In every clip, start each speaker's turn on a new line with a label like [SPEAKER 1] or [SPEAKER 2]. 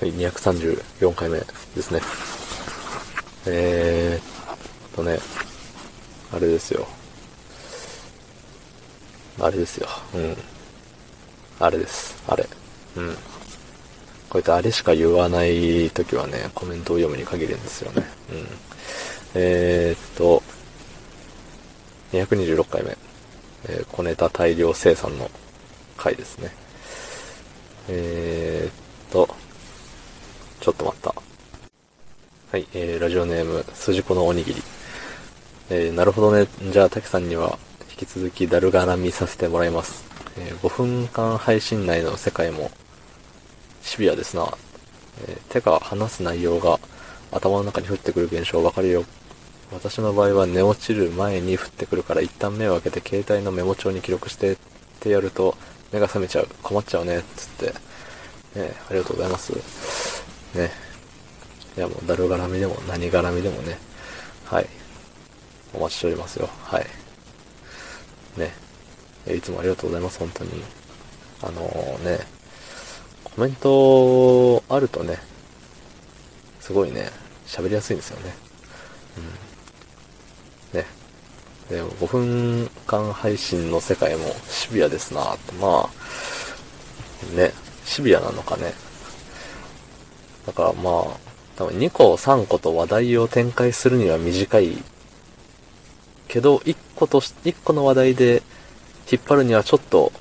[SPEAKER 1] はい、234回目ですね。えーとね、あれですよ。あれですよ。うん。あれです。あれ。うん。こうやってあれしか言わないときはね、コメントを読むに限るんですよね。うん。えーっと、226回目。えー小ネタ大量生産の回ですね。えーっと、ちょっと待った。はい、えー、ラジオネーム、筋子のおにぎり。えー、なるほどね。じゃあ、滝さんには、引き続きダルガラ見させてもらいます。えー、5分間配信内の世界も、シビアですな。えー、てか、話す内容が、頭の中に降ってくる現象わかるよ。私の場合は寝落ちる前に降ってくるから一旦目を開けて携帯のメモ帳に記録してってやると目が覚めちゃう。困っちゃうね。つって。ねありがとうございます。ねいやもう誰絡みでも何絡みでもね。はい。お待ちしておりますよ。はい。ねいつもありがとうございます。本当に。あのーね、コメントあるとね、すごいね、喋りやすいんですよね。うん。ね。でも5分間配信の世界もシビアですなって、まあ、ね、シビアなのかね。だからまあ、多分2個3個と話題を展開するには短いけど、1個とし、1個の話題で引っ張るにはちょっと、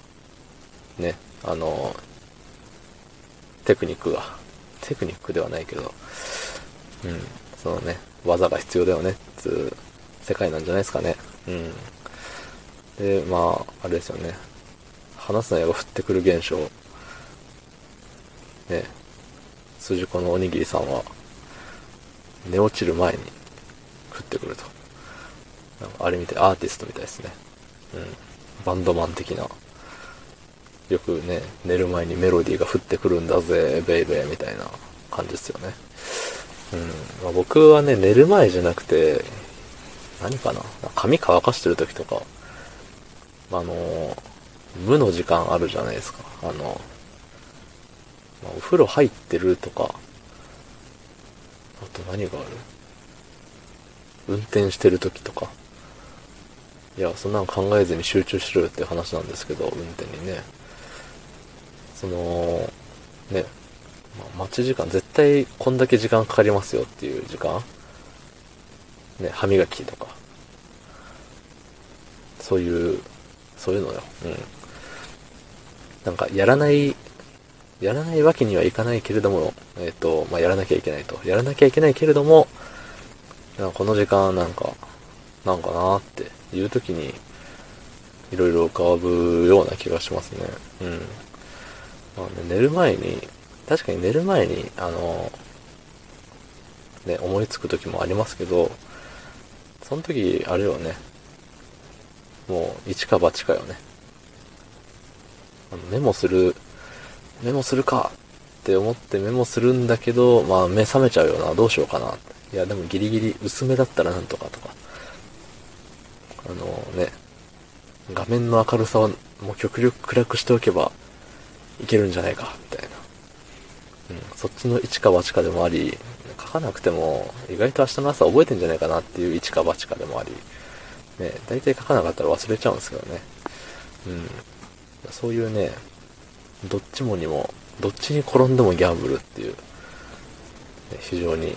[SPEAKER 1] ね、あの、テクニックが、テクニックではないけど、うん、そのね、技が必要だよね、つう世界なんじゃないですかね。うん。で、まあ、あれですよね。話す内容が降ってくる現象。ね、筋子のおにぎりさんは、寝落ちる前に降ってくると。あれみたい、アーティストみたいですね。うん。バンドマン的な。よくね、寝る前にメロディーが降ってくるんだぜ、ベイベーみたいな感じですよね。うん。まあ、僕はね、寝る前じゃなくて、何かな髪乾かしてる時とか、あの、無の時間あるじゃないですか。あの、まあ、お風呂入ってるとか、あと何がある？運転してる時とか。いや、そんなの考えずに集中しろよって話なんですけど、運転にね。その、ね、まあ、待ち時間、絶対こんだけ時間かかりますよっていう時間ね、歯磨きとか。そういう、そういうのよ。うん。なんか、やらない、やらないわけにはいかないけれども、えっ、と、まあ、やらなきゃいけないと。やらなきゃいけないけれども、この時間なんか、なんかなっていう時に、いろいろ浮かぶような気がしますね。うん。まあね、寝る前に、確かに寝る前に、あの、ね、思いつく時もありますけど、その時、あれよね、もう、一か八かよね。あのメモする、メモするかって思ってメモするんだけど、まあ目覚めちゃうよな、どうしようかな。いや、でもギリギリ薄めだったらなんとかとか。あのね、画面の明るさをもう極力暗くしておけばいけるんじゃないか、みたいな。うん、そっちの一か八かでもあり、書かなくても意外と明日の朝覚えてんじゃないかなっていう一か八かでもあり、ね、大体書かなかったら忘れちゃうんですけどね。うん。そういうね、どっちもにも、どっちに転んでもギャンブルっていう、非常に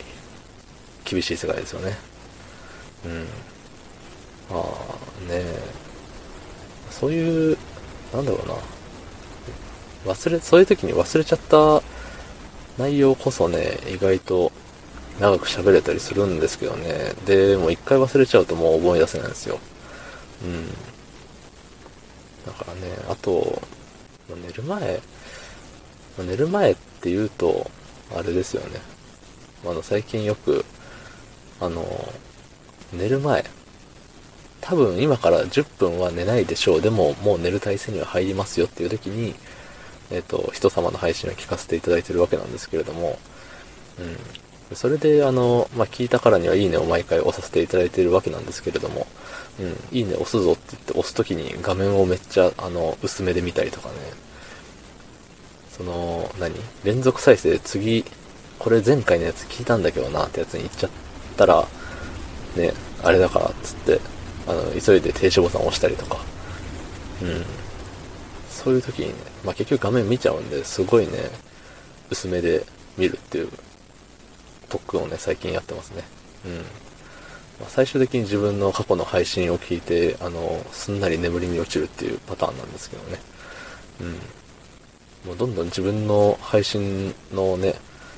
[SPEAKER 1] 厳しい世界ですよね。うん。まあね、そういう、なんだろうな。忘れ、そういう時に忘れちゃった内容こそね、意外と長く喋れたりするんですけどね。で、もう一回忘れちゃうともう思い出せないんですよ。うん。だからね、あと、寝る前、寝る前って言うと、あれですよね。あの、最近よく、あの、寝る前、多分今から10分は寝ないでしょう。でも、もう寝る体勢には入りますよっていう時に、えっ、と、人様の配信を聞かせていただいてるわけなんですけれども、うん。それで、あの、まあ、聞いたからにはいいねを毎回押させていただいているわけなんですけれども、うん、いいね押すぞって言って押すときに画面をめっちゃ、あの、薄めで見たりとかね、その、何？連続再生次、これ前回のやつ聞いたんだけどなってやつに言っちゃったら、ね、あれだからっつって、あの、急いで停止ボタンを押したりとか、うん。そういう時にね、まあ、結局画面見ちゃうんで、すごいね、薄めで見るっていう特訓をね、最近やってますね。うん。まあ、最終的に自分の過去の配信を聞いて、あの、すんなり眠りに落ちるっていうパターンなんですけどね。うん。もうどんどん自分の配信のね、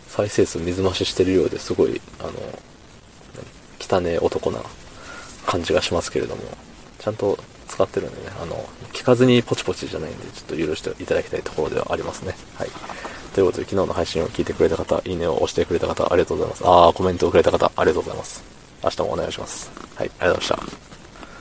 [SPEAKER 1] 再生数水増ししてるようですごい、あの、汚ね男な感じがしますけれども、ちゃんと使ってるんでね、あの、聞かずにポチポチじゃないんで、ちょっと許していただきたいところではありますね。はい。ということで、昨日の配信を聞いてくれた方、いいねを押してくれた方、ありがとうございます。あー、コメントをくれた方、ありがとうございます。明日もお願いします。はい、ありがとうございました。